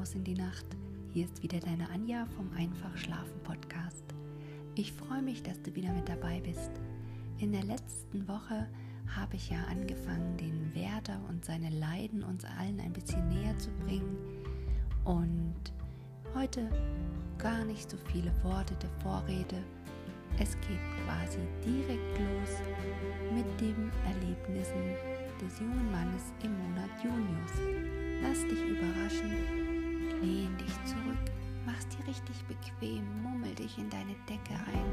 hinaus in die Nacht. Hier ist wieder deine Anja vom Einfach Schlafen Podcast. Ich freue mich, dass du wieder mit dabei bist. In der letzten Woche habe ich ja angefangen, den Werder und seine Leiden uns allen ein bisschen näher zu bringen. Und heute gar nicht so viele Worte der Vorrede. Es geht quasi direkt los mit den Erlebnissen des jungen Mannes im Monat Junius. Lass dich überraschen, lehn dich zurück, mach's dir richtig bequem, mummel dich in deine Decke ein.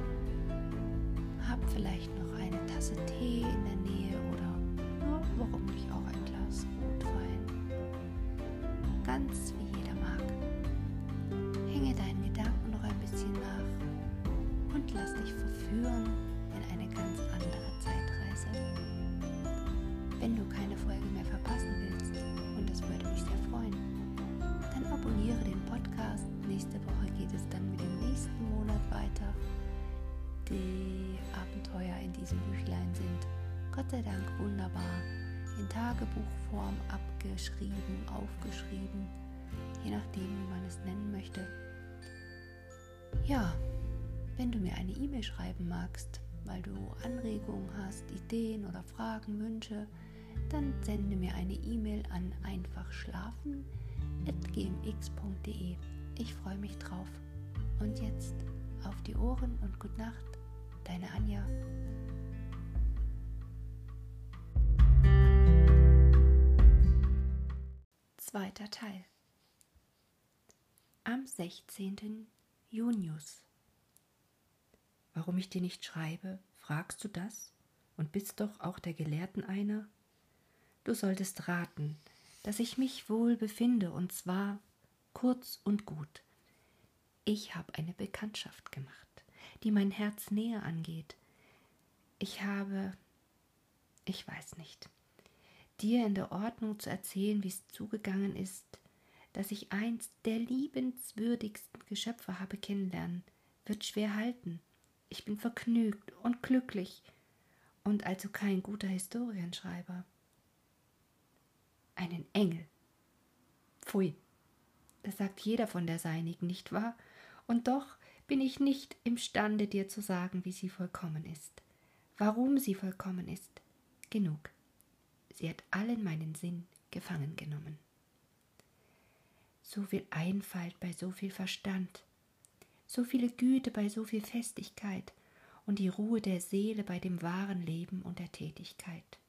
Hab vielleicht noch eine Tasse Tee in der Nähe oder warum nicht auch ein Glas Rotwein. Ganz Diesem Büchlein sind Gott sei Dank wunderbar in Tagebuchform abgeschrieben, aufgeschrieben, je nachdem, wie man es nennen möchte. Ja, wenn du mir eine E-Mail schreiben magst, weil du Anregungen hast, Ideen oder Fragen, Wünsche, dann sende mir eine E-Mail an einfachschlafen.gmx.de. Ich freue mich drauf. Und jetzt auf die Ohren und gut Nacht, deine Anja. Zweiter Teil. Am 16. Junius. Warum ich dir nicht schreibe, fragst du das? Und bist doch auch der Gelehrten einer? du solltest raten, dass ich mich wohl befinde, und zwar kurz und gut. Ich habe eine Bekanntschaft gemacht, die mein Herz näher angeht. Ich habe, ich weiß nicht, dir in der Ordnung zu erzählen, wie es zugegangen ist, dass ich einst der liebenswürdigsten Geschöpfe habe kennenlernen, wird schwer halten. Ich bin vergnügt und glücklich und also kein guter Historienschreiber einen Engel. Pfui, das sagt jeder von der seinigen, nicht wahr? Und doch bin ich nicht imstande, dir zu sagen, wie sie vollkommen ist. Warum sie vollkommen ist. Genug. Sie hat allen meinen Sinn gefangen genommen. So viel Einfalt bei so viel Verstand, so viele Güte bei so viel Festigkeit und die Ruhe der Seele bei dem wahren Leben und der Tätigkeit.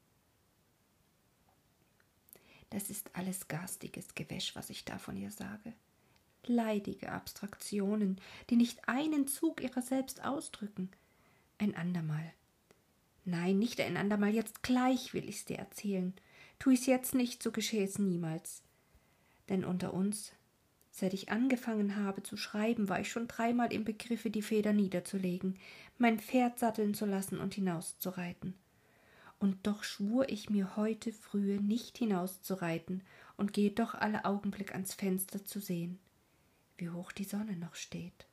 Das ist alles garstiges Gewäsch, was ich da von ihr sage. Leidige Abstraktionen, die nicht einen Zug ihrer selbst ausdrücken. Ein andermal. Nein, nicht ein andermal, jetzt gleich will ich's dir erzählen. Tu ich's jetzt nicht, so geschehe es niemals. Denn unter uns, seit ich angefangen habe zu schreiben, war ich schon dreimal im Begriffe, die Feder niederzulegen, mein Pferd satteln zu lassen und hinauszureiten und doch schwur ich mir heute frühe nicht hinauszureiten und gehe doch alle Augenblick ans Fenster zu sehen, wie hoch die Sonne noch steht.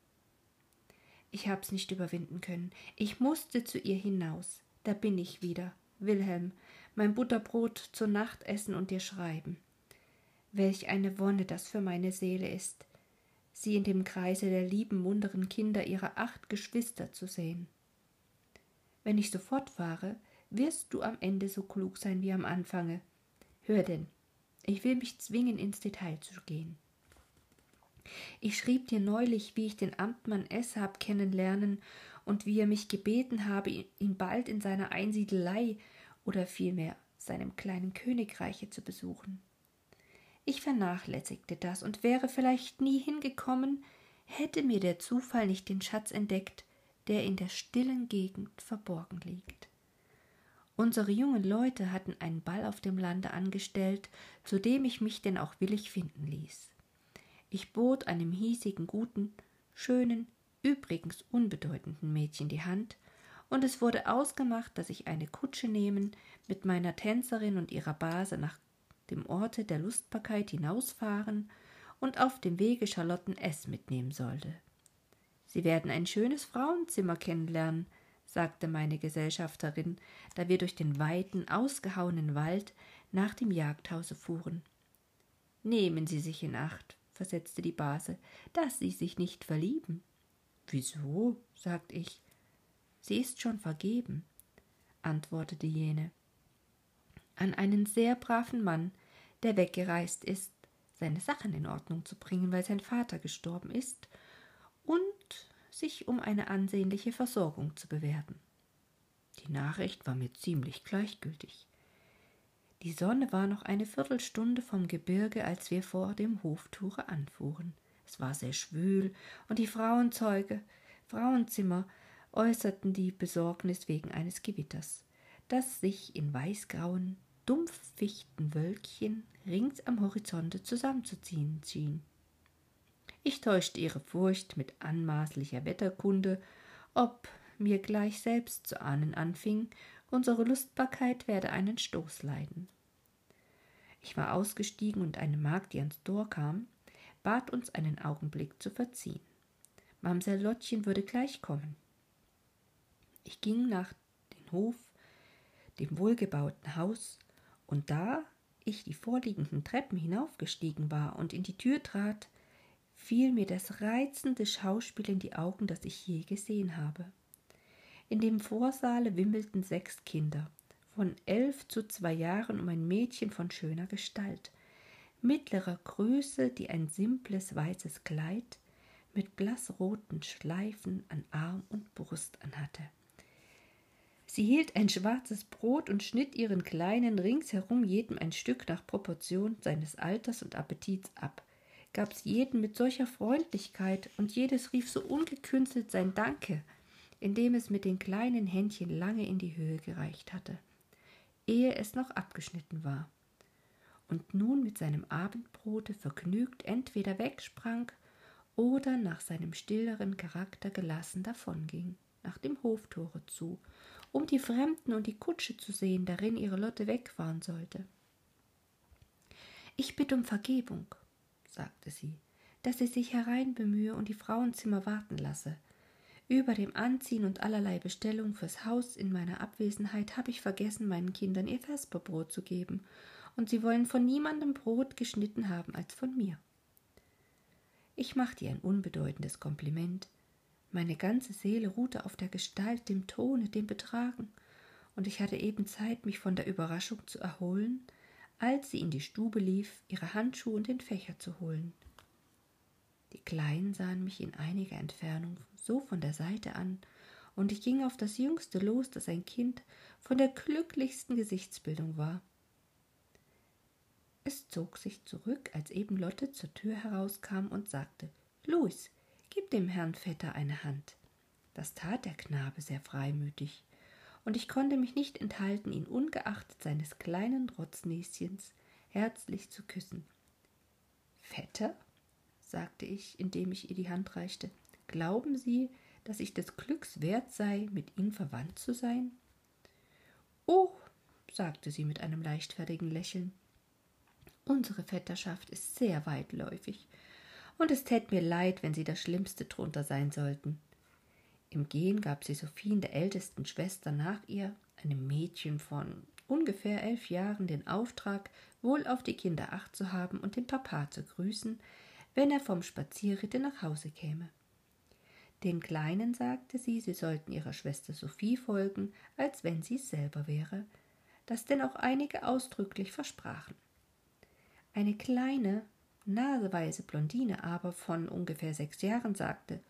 Ich hab's nicht überwinden können. Ich musste zu ihr hinaus. Da bin ich wieder, Wilhelm, mein Butterbrot zur Nacht essen und dir schreiben. Welch eine Wonne das für meine Seele ist, sie in dem Kreise der lieben, munteren Kinder ihrer acht Geschwister zu sehen. Wenn ich so fortfahre, wirst du am Ende so klug sein wie am Anfange. Hör denn, ich will mich zwingen, ins Detail zu gehen. Ich schrieb dir neulich, wie ich den Amtmann S. hab kennenlernen und wie er mich gebeten habe, ihn bald in seiner Einsiedelei oder vielmehr seinem kleinen Königreiche zu besuchen. Ich vernachlässigte das und wäre vielleicht nie hingekommen, hätte mir der Zufall nicht den Schatz entdeckt, der in der stillen Gegend verborgen liegt. Unsere jungen Leute hatten einen Ball auf dem Lande angestellt, zu dem ich mich denn auch willig finden ließ. Ich bot einem hiesigen, guten, schönen, übrigens unbedeutenden Mädchen die Hand, und es wurde ausgemacht, dass ich eine Kutsche nehmen, mit meiner Tänzerin und ihrer Base nach dem Orte der Lustbarkeit hinausfahren und auf dem Wege Charlotten S. mitnehmen sollte. Sie werden ein schönes Frauenzimmer kennenlernen, sagte meine Gesellschafterin, da wir durch den weiten, ausgehauenen Wald nach dem Jagdhause fuhren. Nehmen Sie sich in Acht, versetzte die Base, dass Sie sich nicht verlieben. Wieso? sagt ich. Sie ist schon vergeben, antwortete jene. An einen sehr braven Mann, der weggereist ist, seine Sachen in Ordnung zu bringen, weil sein Vater gestorben ist, und sich um eine ansehnliche Versorgung zu bewerben. Die Nachricht war mir ziemlich gleichgültig. Die Sonne war noch eine Viertelstunde vom Gebirge, als wir vor dem Hoftore anfuhren. Es war sehr schwül, und die Frauenzeuge, Frauenzimmer äußerten die Besorgnis wegen eines Gewitters, das sich in weißgrauen, dumpffichten Wölkchen rings am Horizonte zusammenzuziehen schien. Ich täuschte ihre Furcht mit anmaßlicher Wetterkunde, ob mir gleich selbst zu ahnen anfing, unsere Lustbarkeit werde einen Stoß leiden. Ich war ausgestiegen und eine Magd, die ans Tor kam, bat uns einen Augenblick zu verziehen. Mamsell Lottchen würde gleich kommen. Ich ging nach dem Hof, dem wohlgebauten Haus, und da ich die vorliegenden Treppen hinaufgestiegen war und in die Tür trat, fiel mir das reizende Schauspiel in die Augen, das ich je gesehen habe. In dem Vorsaale wimmelten sechs Kinder, von elf zu zwei Jahren um ein Mädchen von schöner Gestalt, mittlerer Größe, die ein simples weißes Kleid mit blassroten Schleifen an Arm und Brust anhatte. Sie hielt ein schwarzes Brot und schnitt ihren Kleinen ringsherum jedem ein Stück nach Proportion seines Alters und Appetits ab gab's jeden mit solcher Freundlichkeit, und jedes rief so ungekünstelt sein Danke, indem es mit den kleinen Händchen lange in die Höhe gereicht hatte, ehe es noch abgeschnitten war, und nun mit seinem Abendbrote vergnügt entweder wegsprang oder nach seinem stilleren Charakter gelassen davonging, nach dem Hoftore zu, um die Fremden und die Kutsche zu sehen, darin ihre Lotte wegfahren sollte. Ich bitte um Vergebung, sagte sie, dass sie sich hereinbemühe und die Frauenzimmer warten lasse. Über dem Anziehen und allerlei Bestellung fürs Haus in meiner Abwesenheit habe ich vergessen, meinen Kindern ihr Vesperbrot zu geben, und sie wollen von niemandem Brot geschnitten haben als von mir. Ich machte ihr ein unbedeutendes Kompliment. Meine ganze Seele ruhte auf der Gestalt, dem Tone, dem Betragen, und ich hatte eben Zeit, mich von der Überraschung zu erholen, als sie in die Stube lief, ihre Handschuhe und den Fächer zu holen. Die Kleinen sahen mich in einiger Entfernung so von der Seite an, und ich ging auf das Jüngste los, das ein Kind von der glücklichsten Gesichtsbildung war. Es zog sich zurück, als eben Lotte zur Tür herauskam und sagte Louis, gib dem Herrn Vetter eine Hand. Das tat der Knabe sehr freimütig, und ich konnte mich nicht enthalten, ihn ungeachtet seines kleinen Rotznäschens herzlich zu küssen. Vetter, sagte ich, indem ich ihr die Hand reichte, glauben Sie, dass ich des Glücks wert sei, mit Ihnen verwandt zu sein? Oh, sagte sie mit einem leichtfertigen Lächeln, unsere Vetterschaft ist sehr weitläufig, und es tät mir leid, wenn Sie das Schlimmste drunter sein sollten. Im Gehen gab sie Sophien, der ältesten Schwester, nach ihr, einem Mädchen von ungefähr elf Jahren, den Auftrag, wohl auf die Kinder acht zu haben und den Papa zu grüßen, wenn er vom Spazierritte nach Hause käme. Den Kleinen sagte sie, sie sollten ihrer Schwester Sophie folgen, als wenn sie es selber wäre, das denn auch einige ausdrücklich versprachen. Eine kleine, naseweise Blondine aber von ungefähr sechs Jahren sagte,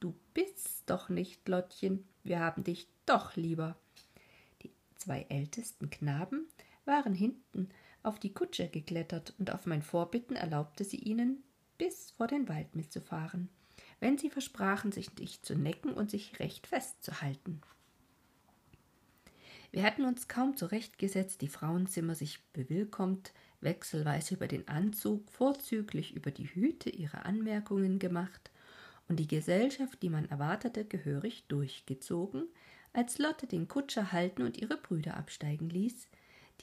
Du bist doch nicht, Lottchen, wir haben dich doch lieber. Die zwei ältesten Knaben waren hinten auf die Kutsche geklettert, und auf mein Vorbitten erlaubte sie ihnen, bis vor den Wald mitzufahren, wenn sie versprachen, sich nicht zu necken und sich recht festzuhalten. Wir hatten uns kaum zurechtgesetzt, die Frauenzimmer sich bewillkommt, wechselweise über den Anzug, vorzüglich über die Hüte ihre Anmerkungen gemacht und die Gesellschaft, die man erwartete, gehörig durchgezogen, als Lotte den Kutscher halten und ihre Brüder absteigen ließ,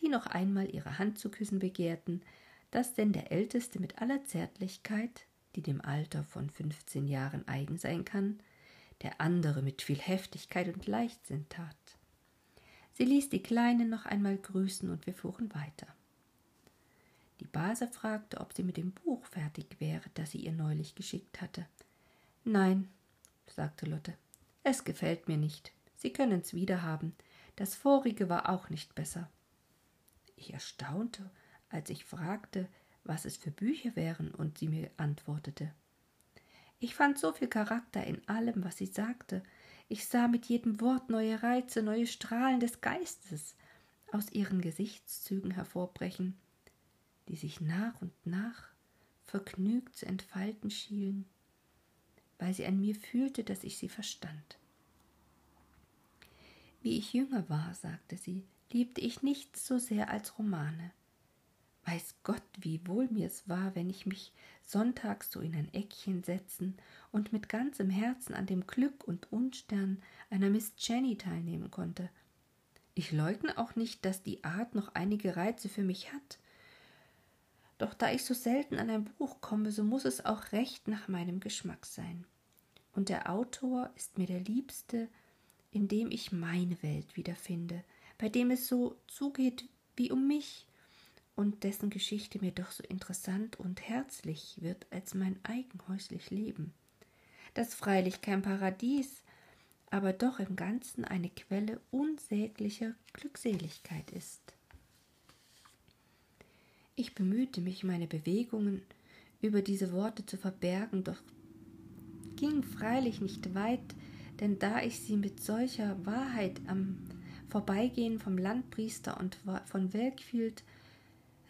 die noch einmal ihre Hand zu küssen begehrten, dass denn der Älteste mit aller Zärtlichkeit, die dem Alter von fünfzehn Jahren eigen sein kann, der andere mit viel Heftigkeit und Leichtsinn tat. Sie ließ die Kleinen noch einmal grüßen und wir fuhren weiter. Die Base fragte, ob sie mit dem Buch fertig wäre, das sie ihr neulich geschickt hatte. Nein, sagte Lotte, es gefällt mir nicht. Sie können's wiederhaben. Das vorige war auch nicht besser. Ich erstaunte, als ich fragte, was es für Bücher wären, und sie mir antwortete. Ich fand so viel Charakter in allem, was sie sagte. Ich sah mit jedem Wort neue Reize, neue Strahlen des Geistes aus ihren Gesichtszügen hervorbrechen, die sich nach und nach vergnügt zu entfalten schienen, weil sie an mir fühlte, dass ich sie verstand. Wie ich jünger war, sagte sie, liebte ich nichts so sehr als Romane. Weiß Gott, wie wohl mir es war, wenn ich mich sonntags so in ein Eckchen setzen und mit ganzem Herzen an dem Glück und Unstern einer Miss Jenny teilnehmen konnte. Ich leugne auch nicht, dass die Art noch einige Reize für mich hat. Doch da ich so selten an ein Buch komme, so muss es auch recht nach meinem Geschmack sein. Und der Autor ist mir der Liebste, in dem ich meine Welt wiederfinde, bei dem es so zugeht wie um mich und dessen Geschichte mir doch so interessant und herzlich wird als mein eigen häuslich Leben, das freilich kein Paradies, aber doch im Ganzen eine Quelle unsäglicher Glückseligkeit ist. Ich bemühte mich, meine Bewegungen über diese Worte zu verbergen, doch ging freilich nicht weit, denn da ich sie mit solcher Wahrheit am Vorbeigehen vom Landpriester und von Welkfield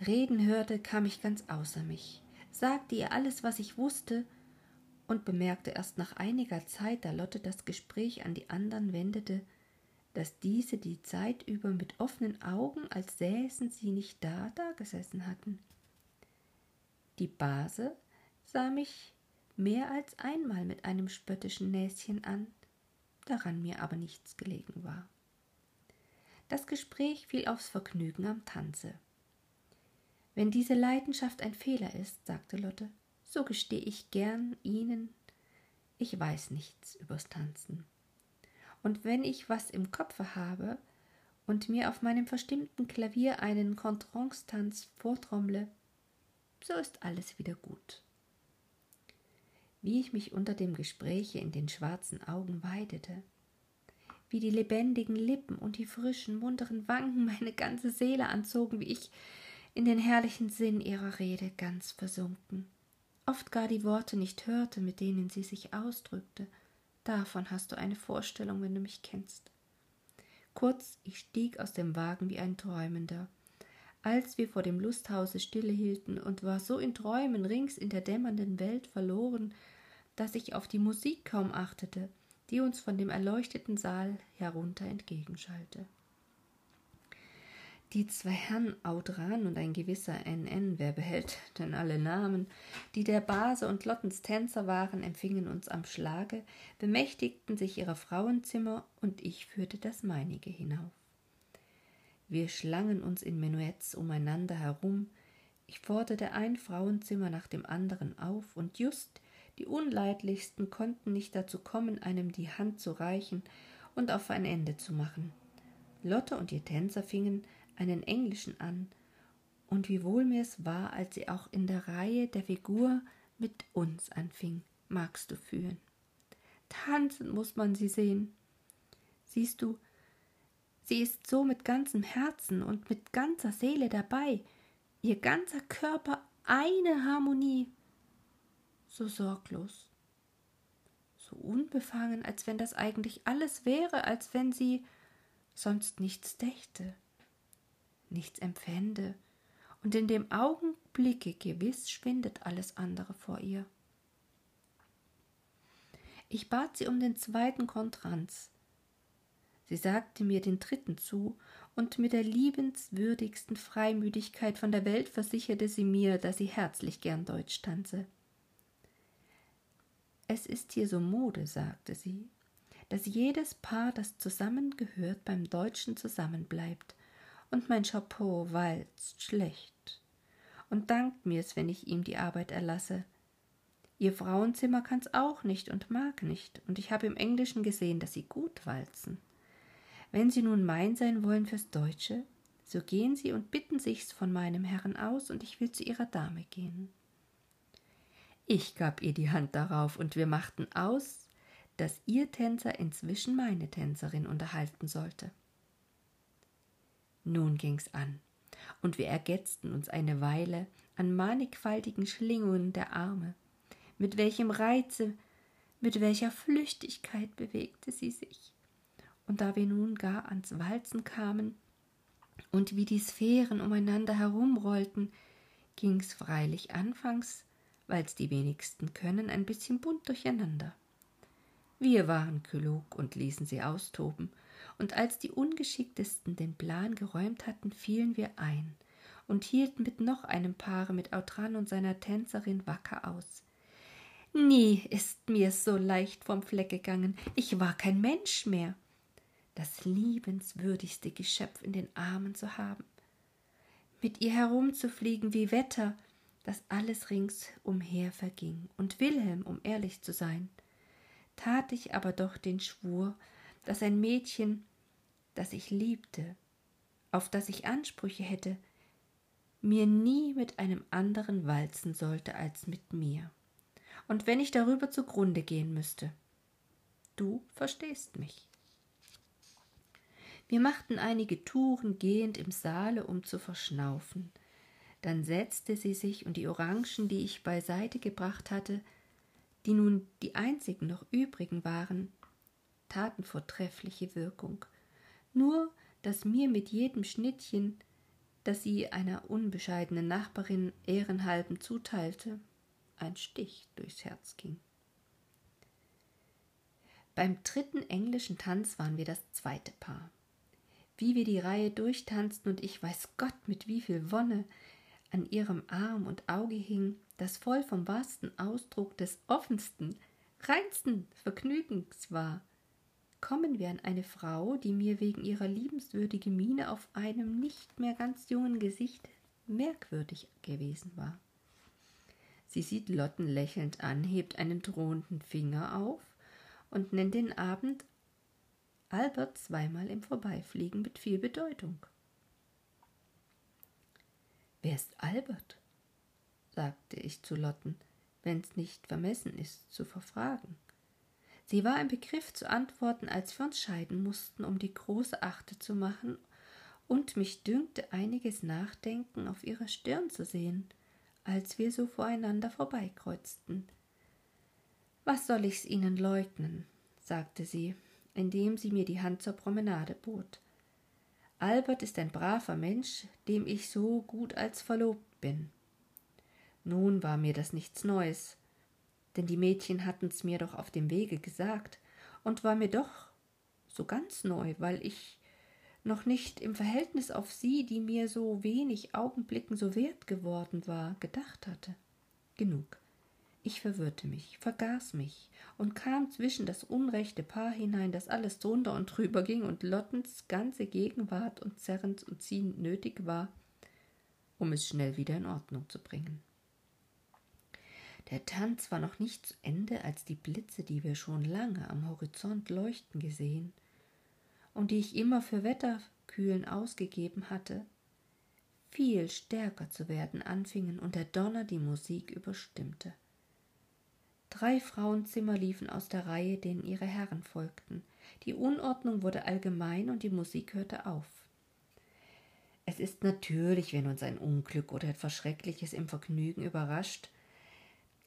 reden hörte, kam ich ganz außer mich, sagte ihr alles, was ich wusste, und bemerkte erst nach einiger Zeit, da Lotte das Gespräch an die anderen wendete, dass diese die Zeit über mit offenen Augen, als säßen sie nicht da, dagesessen hatten. Die Base sah mich mehr als einmal mit einem spöttischen Näschen an, daran mir aber nichts gelegen war. Das Gespräch fiel aufs Vergnügen am Tanze. Wenn diese Leidenschaft ein Fehler ist, sagte Lotte, so gestehe ich gern Ihnen, ich weiß nichts übers Tanzen. Und wenn ich was im Kopfe habe und mir auf meinem verstimmten Klavier einen Contretanz vortrommle, so ist alles wieder gut. Wie ich mich unter dem Gespräche in den schwarzen Augen weidete, wie die lebendigen Lippen und die frischen, munteren Wangen meine ganze Seele anzogen, wie ich in den herrlichen Sinn ihrer Rede ganz versunken, oft gar die Worte nicht hörte, mit denen sie sich ausdrückte. Davon hast du eine Vorstellung, wenn du mich kennst. Kurz, ich stieg aus dem Wagen wie ein Träumender. Als wir vor dem Lusthause stillehielten und war so in Träumen rings in der dämmernden Welt verloren, dass ich auf die Musik kaum achtete, die uns von dem erleuchteten Saal herunter entgegenschallte. Die zwei Herren Audran und ein gewisser NN, wer behält denn alle Namen, die der Base und Lottens Tänzer waren, empfingen uns am Schlage, bemächtigten sich ihrer Frauenzimmer und ich führte das meinige hinauf. Wir schlangen uns in Menuetts umeinander herum, ich forderte ein Frauenzimmer nach dem anderen auf, und just die Unleidlichsten konnten nicht dazu kommen, einem die Hand zu reichen und auf ein Ende zu machen. Lotte und ihr Tänzer fingen einen englischen an, und wie wohl mir es war, als sie auch in der Reihe der Figur mit uns anfing, magst du fühlen. Tanzen muss man sie sehen. Siehst du, sie ist so mit ganzem Herzen und mit ganzer Seele dabei, ihr ganzer Körper eine Harmonie, so sorglos, so unbefangen, als wenn das eigentlich alles wäre, als wenn sie sonst nichts dächte nichts empfände, und in dem Augenblicke gewiss schwindet alles andere vor ihr. Ich bat sie um den zweiten Kontranz. Sie sagte mir den dritten zu, und mit der liebenswürdigsten Freimütigkeit von der Welt versicherte sie mir, dass sie herzlich gern Deutsch tanze. Es ist hier so Mode, sagte sie, dass jedes Paar, das zusammengehört, beim Deutschen zusammenbleibt und mein Chapeau walzt schlecht und dankt mir's, wenn ich ihm die Arbeit erlasse. Ihr Frauenzimmer kann's auch nicht und mag nicht, und ich habe im Englischen gesehen, dass sie gut walzen. Wenn Sie nun mein sein wollen fürs Deutsche, So gehen Sie und bitten sich's von meinem Herrn aus, und ich will zu Ihrer Dame gehen. Ich gab ihr die Hand darauf, und wir machten aus, dass ihr Tänzer inzwischen meine Tänzerin unterhalten sollte. Nun ging's an, und wir ergetzten uns eine Weile an mannigfaltigen Schlingungen der Arme, mit welchem Reize, mit welcher Flüchtigkeit bewegte sie sich. Und da wir nun gar ans Walzen kamen und wie die Sphären umeinander herumrollten, ging's freilich anfangs weil's die wenigsten können, ein bisschen bunt durcheinander. Wir waren klug und ließen sie austoben, und als die Ungeschicktesten den Plan geräumt hatten, fielen wir ein und hielten mit noch einem Paare mit Autran und seiner Tänzerin wacker aus. Nie ist mir's so leicht vom Fleck gegangen, ich war kein Mensch mehr. Das liebenswürdigste Geschöpf in den Armen zu haben, mit ihr herumzufliegen wie Wetter, dass alles rings umher verging, und Wilhelm, um ehrlich zu sein, tat ich aber doch den Schwur, dass ein Mädchen, das ich liebte, auf das ich Ansprüche hätte, mir nie mit einem anderen walzen sollte als mit mir. Und wenn ich darüber zugrunde gehen müsste. Du verstehst mich. Wir machten einige Touren gehend im Saale, um zu verschnaufen. Dann setzte sie sich und die Orangen, die ich beiseite gebracht hatte, die nun die einzigen noch übrigen waren, taten vortreffliche Wirkung. Nur, dass mir mit jedem Schnittchen, das sie einer unbescheidenen Nachbarin ehrenhalben zuteilte, ein Stich durchs Herz ging. Beim dritten englischen Tanz waren wir das zweite Paar. Wie wir die Reihe durchtanzten und ich weiß Gott mit wie viel Wonne an ihrem Arm und Auge hing, das voll vom wahrsten Ausdruck des offensten, reinsten Vergnügens war, kommen wir an eine Frau, die mir wegen ihrer liebenswürdigen Miene auf einem nicht mehr ganz jungen Gesicht merkwürdig gewesen war. Sie sieht Lotten lächelnd an, hebt einen drohenden Finger auf und nennt den Abend Albert zweimal im Vorbeifliegen mit viel Bedeutung. Wer ist Albert? sagte ich zu Lotten, wenn's nicht vermessen ist, zu verfragen. Sie war im Begriff zu antworten, als wir uns scheiden mussten, um die große Achte zu machen, und mich dünkte einiges Nachdenken auf ihrer Stirn zu sehen, als wir so voreinander vorbeikreuzten. Was soll ich's Ihnen leugnen? sagte sie, indem sie mir die Hand zur Promenade bot. Albert ist ein braver Mensch, dem ich so gut als verlobt bin. Nun war mir das nichts Neues, denn die Mädchen hatten's mir doch auf dem Wege gesagt, und war mir doch so ganz neu, weil ich noch nicht im Verhältnis auf sie, die mir so wenig Augenblicken so wert geworden war, gedacht hatte. Genug. Ich verwirrte mich, vergaß mich und kam zwischen das unrechte Paar hinein, das alles drunter und drüber ging und Lottens ganze Gegenwart und zerrend und ziehend nötig war, um es schnell wieder in Ordnung zu bringen. Der Tanz war noch nicht zu Ende, als die Blitze, die wir schon lange am Horizont leuchten gesehen und die ich immer für Wetterkühlen ausgegeben hatte, viel stärker zu werden anfingen und der Donner die Musik überstimmte. Drei Frauenzimmer liefen aus der Reihe, denen ihre Herren folgten. Die Unordnung wurde allgemein und die Musik hörte auf. Es ist natürlich, wenn uns ein Unglück oder etwas Schreckliches im Vergnügen überrascht,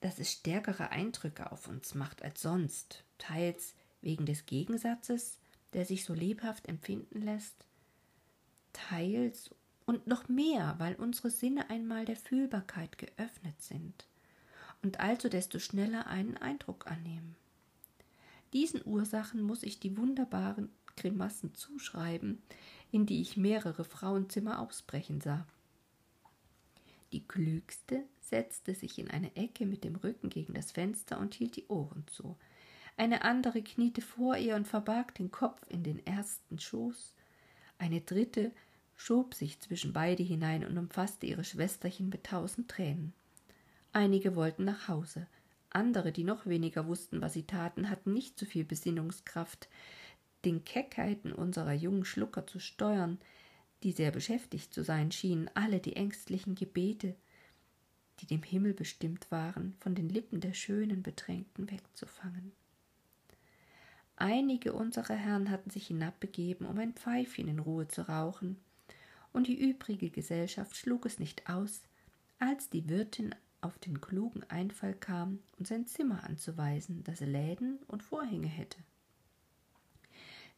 dass es stärkere Eindrücke auf uns macht als sonst, teils wegen des Gegensatzes, der sich so lebhaft empfinden lässt, teils und noch mehr, weil unsere Sinne einmal der Fühlbarkeit geöffnet sind und also desto schneller einen Eindruck annehmen. Diesen Ursachen muss ich die wunderbaren Grimassen zuschreiben, in die ich mehrere Frauenzimmer ausbrechen sah. Die klügste setzte sich in eine Ecke mit dem Rücken gegen das Fenster und hielt die Ohren zu. Eine andere kniete vor ihr und verbarg den Kopf in den ersten Schoß. Eine dritte schob sich zwischen beide hinein und umfasste ihre Schwesterchen mit tausend Tränen. Einige wollten nach Hause, andere, die noch weniger wussten, was sie taten, hatten nicht so viel Besinnungskraft, den Keckheiten unserer jungen Schlucker zu steuern, die sehr beschäftigt zu sein schienen, alle die ängstlichen Gebete, die dem Himmel bestimmt waren, von den Lippen der schönen Bedrängten wegzufangen. Einige unserer Herren hatten sich hinabbegeben, um ein Pfeifchen in Ruhe zu rauchen, und die übrige Gesellschaft schlug es nicht aus, als die Wirtin auf den klugen Einfall kam, uns ein Zimmer anzuweisen, das Läden und Vorhänge hätte.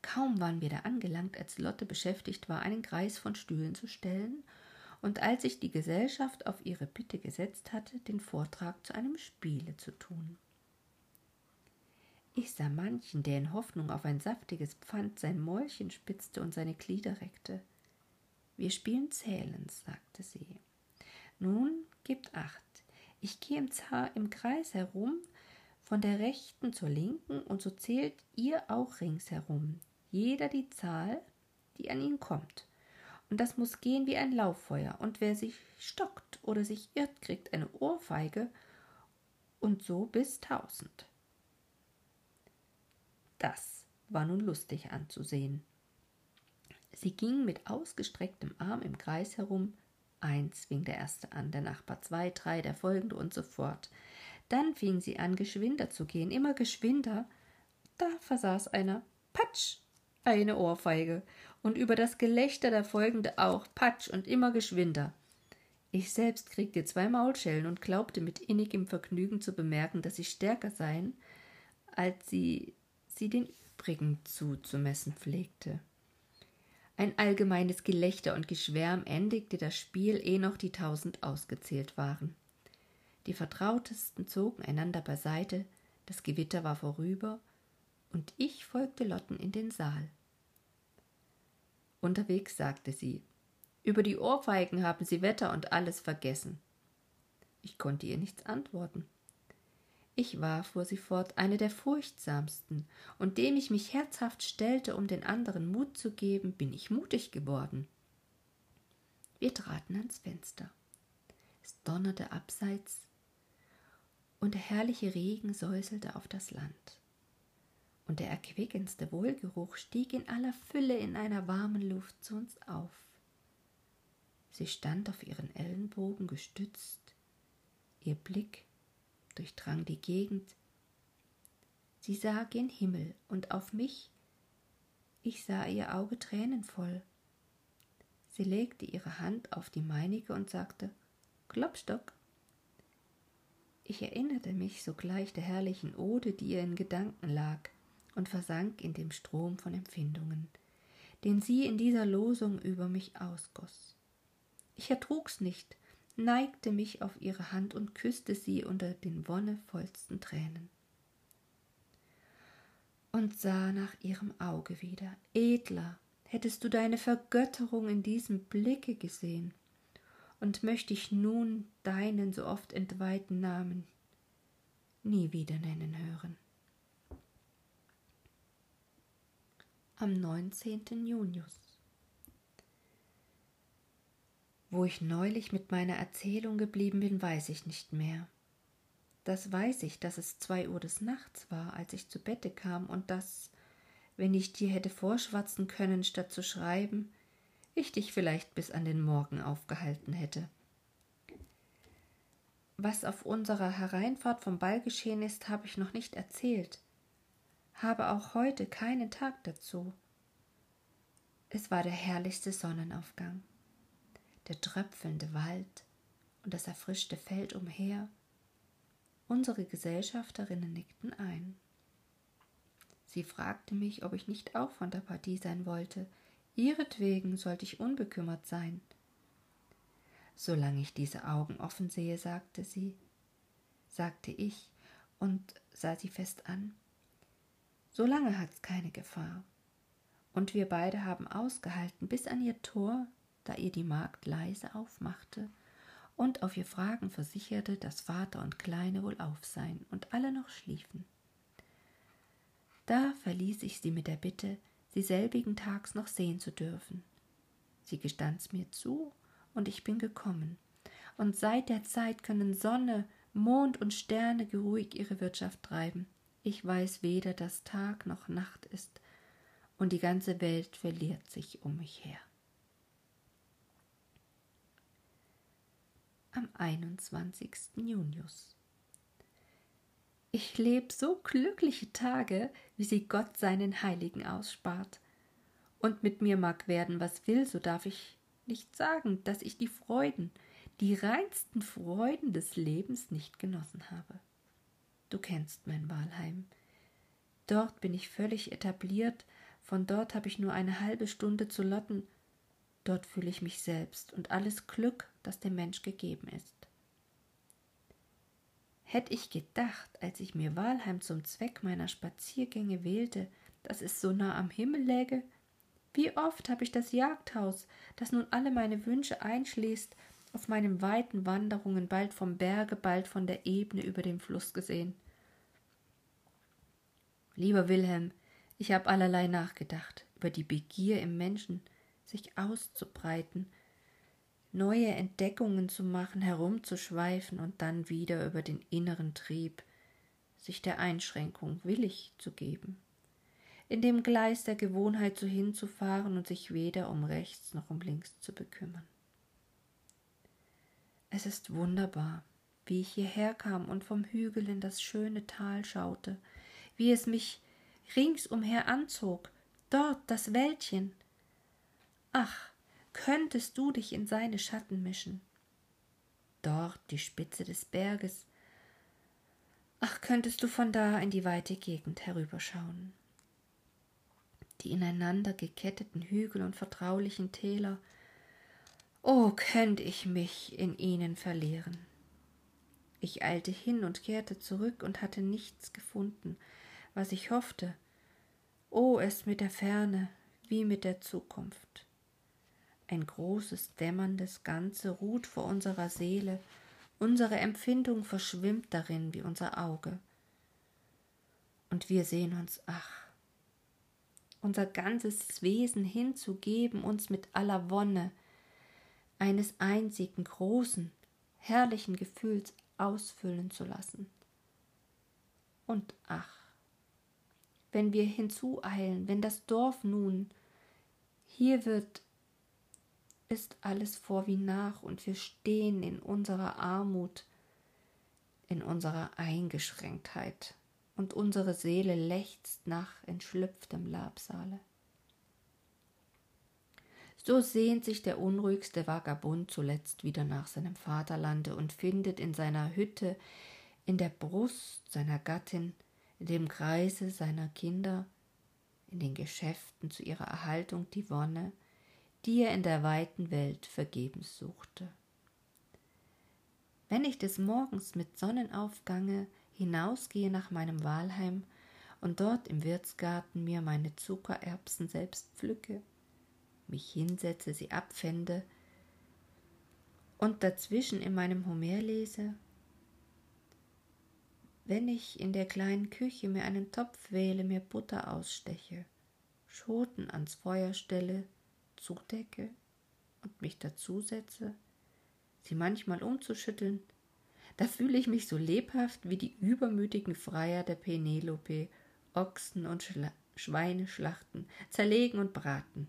Kaum waren wir da angelangt, als Lotte beschäftigt war, einen Kreis von Stühlen zu stellen, und als sich die Gesellschaft auf ihre Bitte gesetzt hatte, den Vortrag zu einem Spiele zu tun. Ich sah manchen, der in Hoffnung auf ein saftiges Pfand sein Mäulchen spitzte und seine Glieder reckte. Wir spielen Zählens, sagte sie. Nun gebt acht. Ich gehe im, im Kreis herum, von der rechten zur linken, und so zählt ihr auch ringsherum, jeder die Zahl, die an ihn kommt. Und das muss gehen wie ein Lauffeuer, und wer sich stockt oder sich irrt, kriegt eine Ohrfeige, und so bis tausend. Das war nun lustig anzusehen. Sie ging mit ausgestrecktem Arm im Kreis herum. Eins fing der erste an, der Nachbar zwei, drei, der folgende und so fort. Dann fing sie an, geschwinder zu gehen, immer geschwinder. Da versaß einer. Patsch! Eine Ohrfeige. Und über das Gelächter der folgende auch. Patsch und immer geschwinder. Ich selbst kriegte zwei Maulschellen und glaubte mit innigem Vergnügen zu bemerken, dass sie stärker seien, als sie sie den übrigen zuzumessen pflegte. Ein allgemeines Gelächter und Geschwärm endigte das Spiel, ehe noch die tausend ausgezählt waren. Die Vertrautesten zogen einander beiseite, das Gewitter war vorüber, und ich folgte Lotten in den Saal. Unterwegs sagte sie, über die Ohrfeigen haben sie Wetter und alles vergessen. Ich konnte ihr nichts antworten. Ich war, fuhr sie fort, eine der furchtsamsten, und dem ich mich herzhaft stellte, um den anderen Mut zu geben, bin ich mutig geworden. Wir traten ans Fenster. Es donnerte abseits, und der herrliche Regen säuselte auf das Land. Und der erquickendste Wohlgeruch stieg in aller Fülle in einer warmen Luft zu uns auf. Sie stand auf ihren Ellenbogen gestützt, ihr Blick durchdrang die Gegend. Sie sah gen Himmel und auf mich. Ich sah ihr Auge tränenvoll. Sie legte ihre Hand auf die meinige und sagte Klopstock. Ich erinnerte mich sogleich der herrlichen Ode, die ihr in Gedanken lag, und versank in dem Strom von Empfindungen, den sie in dieser Losung über mich ausgoß. Ich ertrug's nicht, neigte mich auf ihre Hand und küsste sie unter den wonnevollsten Tränen. Und sah nach ihrem Auge wieder. Edler, hättest du deine Vergötterung in diesem Blicke gesehen, und möchte ich nun deinen so oft entweihten Namen nie wieder nennen hören. Am 19. Junius Wo ich neulich mit meiner Erzählung geblieben bin, weiß ich nicht mehr. Das weiß ich, dass es zwei Uhr des Nachts war, als ich zu Bette kam, und dass, wenn ich dir hätte vorschwatzen können, statt zu schreiben, ich dich vielleicht bis an den Morgen aufgehalten hätte. Was auf unserer Hereinfahrt vom Ball geschehen ist, habe ich noch nicht erzählt, habe auch heute keinen Tag dazu. Es war der herrlichste Sonnenaufgang der tröpfelnde Wald und das erfrischte Feld umher. Unsere Gesellschafterinnen nickten ein. Sie fragte mich, ob ich nicht auch von der Partie sein wollte. Ihretwegen sollte ich unbekümmert sein. Solange ich diese Augen offen sehe, sagte sie, sagte ich und sah sie fest an. Solange hat's keine Gefahr. Und wir beide haben ausgehalten bis an ihr Tor da ihr die Magd leise aufmachte und auf ihr Fragen versicherte, dass Vater und Kleine wohl auf seien und alle noch schliefen. Da verließ ich sie mit der Bitte, sie selbigen Tags noch sehen zu dürfen. Sie gestand's mir zu, und ich bin gekommen. Und seit der Zeit können Sonne, Mond und Sterne geruhig ihre Wirtschaft treiben ich weiß weder, dass Tag noch Nacht ist, und die ganze Welt verliert sich um mich her. Am 21. Junius Ich lebe so glückliche Tage, wie sie Gott seinen Heiligen ausspart. Und mit mir mag werden, was will, so darf ich nicht sagen, dass ich die Freuden, die reinsten Freuden des Lebens nicht genossen habe. Du kennst mein Wahlheim. Dort bin ich völlig etabliert, von dort habe ich nur eine halbe Stunde zu lotten, dort fühle ich mich selbst und alles Glück, das dem Mensch gegeben ist. Hätt ich gedacht, als ich mir Walheim zum Zweck meiner Spaziergänge wählte, dass es so nah am Himmel läge? Wie oft habe ich das Jagdhaus, das nun alle meine Wünsche einschließt, auf meinen weiten Wanderungen bald vom Berge, bald von der Ebene über dem Fluss gesehen. Lieber Wilhelm, ich habe allerlei nachgedacht über die Begier im Menschen, sich auszubreiten, neue Entdeckungen zu machen, herumzuschweifen und dann wieder über den inneren Trieb, sich der Einschränkung willig zu geben, in dem Gleis der Gewohnheit so hinzufahren und sich weder um rechts noch um links zu bekümmern. Es ist wunderbar, wie ich hierher kam und vom Hügel in das schöne Tal schaute, wie es mich ringsumher anzog, dort das Wäldchen. Ach, könntest du dich in seine Schatten mischen. Dort die Spitze des Berges. Ach, könntest du von da in die weite Gegend herüberschauen. Die ineinander geketteten Hügel und vertraulichen Täler. Oh, könnt ich mich in ihnen verlieren. Ich eilte hin und kehrte zurück und hatte nichts gefunden, was ich hoffte. Oh, es mit der Ferne wie mit der Zukunft ein großes, dämmerndes Ganze ruht vor unserer Seele, unsere Empfindung verschwimmt darin wie unser Auge. Und wir sehen uns, ach, unser ganzes Wesen hinzugeben, uns mit aller Wonne eines einzigen großen, herrlichen Gefühls ausfüllen zu lassen. Und ach, wenn wir hinzueilen, wenn das Dorf nun hier wird ist alles vor wie nach und wir stehen in unserer Armut, in unserer Eingeschränktheit und unsere Seele lechzt nach entschlüpftem Labsale. So sehnt sich der unruhigste Vagabund zuletzt wieder nach seinem Vaterlande und findet in seiner Hütte, in der Brust seiner Gattin, in dem Kreise seiner Kinder, in den Geschäften zu ihrer Erhaltung die Wonne, die er in der weiten Welt vergebens suchte. Wenn ich des Morgens mit Sonnenaufgange hinausgehe nach meinem Wahlheim und dort im Wirtsgarten mir meine Zuckererbsen selbst pflücke, mich hinsetze, sie abfände und dazwischen in meinem Homer lese, wenn ich in der kleinen Küche mir einen Topf wähle, mir Butter aussteche, Schoten ans Feuer stelle, zudecke und mich dazusetze, sie manchmal umzuschütteln, da fühle ich mich so lebhaft wie die übermütigen Freier der Penelope, Ochsen und Schla Schweine schlachten, zerlegen und braten.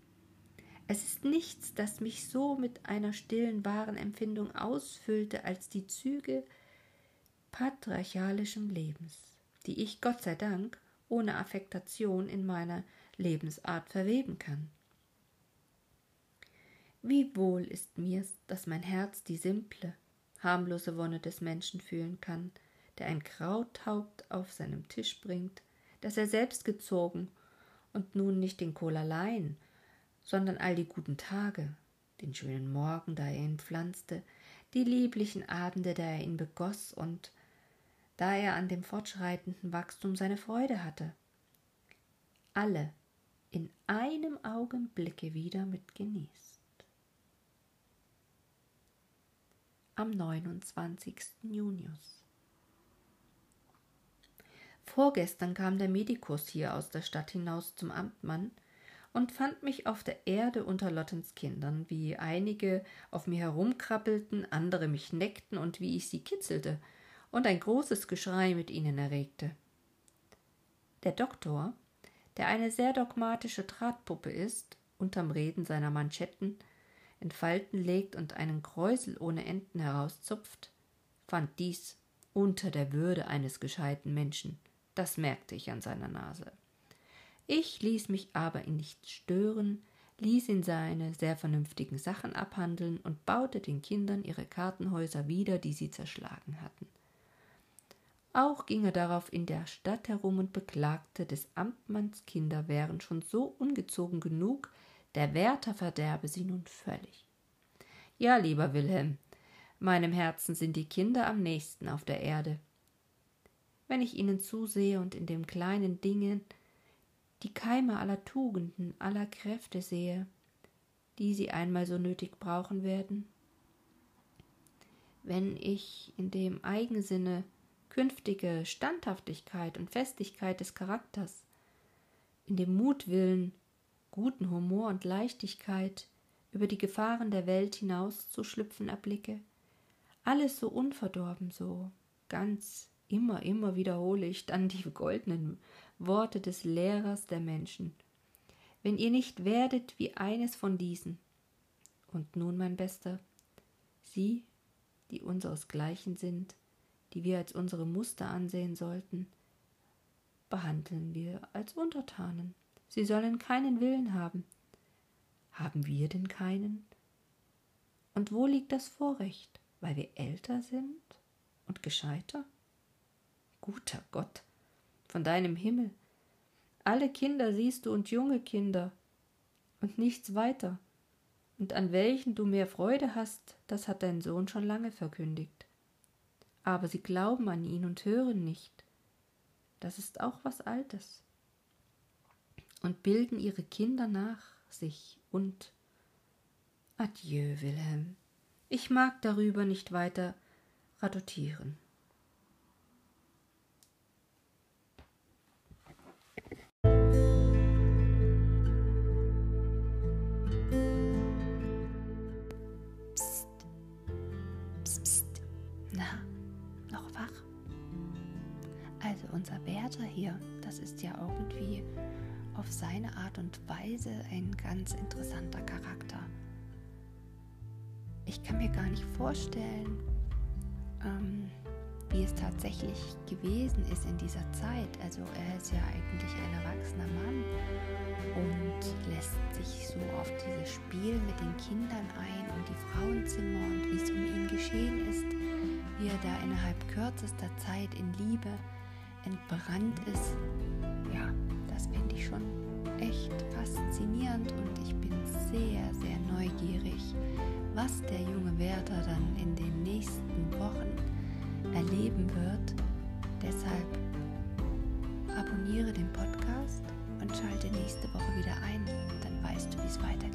Es ist nichts, das mich so mit einer stillen, wahren Empfindung ausfüllte, als die Züge patriarchalischem Lebens, die ich, Gott sei Dank, ohne Affektation in meiner Lebensart verweben kann. Wie wohl ist mir's, dass mein Herz die simple, harmlose Wonne des Menschen fühlen kann, der ein Krauthaupt auf seinem Tisch bringt, das er selbst gezogen und nun nicht den Kohl allein, sondern all die guten Tage, den schönen Morgen, da er ihn pflanzte, die lieblichen Abende, da er ihn begoß und da er an dem fortschreitenden Wachstum seine Freude hatte. Alle in einem Augenblicke wieder mit genießt. am 29. Junius. Vorgestern kam der Medikus hier aus der Stadt hinaus zum Amtmann und fand mich auf der Erde unter Lottens Kindern, wie einige auf mir herumkrabbelten, andere mich neckten und wie ich sie kitzelte und ein großes Geschrei mit ihnen erregte. Der Doktor, der eine sehr dogmatische Drahtpuppe ist, unterm Reden seiner Manschetten, in Falten legt und einen Kräusel ohne Enden herauszupft, fand dies unter der Würde eines gescheiten Menschen. Das merkte ich an seiner Nase. Ich ließ mich aber ihn nicht stören, ließ ihn seine sehr vernünftigen Sachen abhandeln und baute den Kindern ihre Kartenhäuser wieder, die sie zerschlagen hatten. Auch ging er darauf in der Stadt herum und beklagte, des Amtmanns Kinder wären schon so ungezogen genug, der Wärter verderbe sie nun völlig. Ja, lieber Wilhelm, meinem Herzen sind die Kinder am nächsten auf der Erde. Wenn ich ihnen zusehe und in dem kleinen Dingen die Keime aller Tugenden, aller Kräfte sehe, die sie einmal so nötig brauchen werden, wenn ich in dem Eigensinne künftige Standhaftigkeit und Festigkeit des Charakters, in dem Mutwillen, guten Humor und Leichtigkeit über die Gefahren der Welt hinauszuschlüpfen erblicke, alles so unverdorben, so ganz immer, immer wiederhole ich dann die goldenen Worte des Lehrers der Menschen. Wenn ihr nicht werdet wie eines von diesen. Und nun, mein Bester, Sie, die unseresgleichen sind, die wir als unsere Muster ansehen sollten, behandeln wir als Untertanen. Sie sollen keinen Willen haben. Haben wir denn keinen? Und wo liegt das Vorrecht? Weil wir älter sind und gescheiter? Guter Gott, von deinem Himmel. Alle Kinder siehst du und junge Kinder und nichts weiter. Und an welchen du mehr Freude hast, das hat dein Sohn schon lange verkündigt aber sie glauben an ihn und hören nicht. Das ist auch was Altes. Und bilden ihre Kinder nach sich und Adieu, Wilhelm. Ich mag darüber nicht weiter radotieren. Hier. Das ist ja irgendwie auf seine Art und Weise ein ganz interessanter Charakter. Ich kann mir gar nicht vorstellen, ähm, wie es tatsächlich gewesen ist in dieser Zeit. Also er ist ja eigentlich ein erwachsener Mann und lässt sich so auf dieses Spiel mit den Kindern ein und die Frauenzimmer und wie es um ihn geschehen ist, wie er da innerhalb kürzester Zeit in Liebe entbrannt ist, ja, das finde ich schon echt faszinierend und ich bin sehr, sehr neugierig, was der junge Wärter dann in den nächsten Wochen erleben wird. Deshalb abonniere den Podcast und schalte nächste Woche wieder ein, dann weißt du, wie es weitergeht.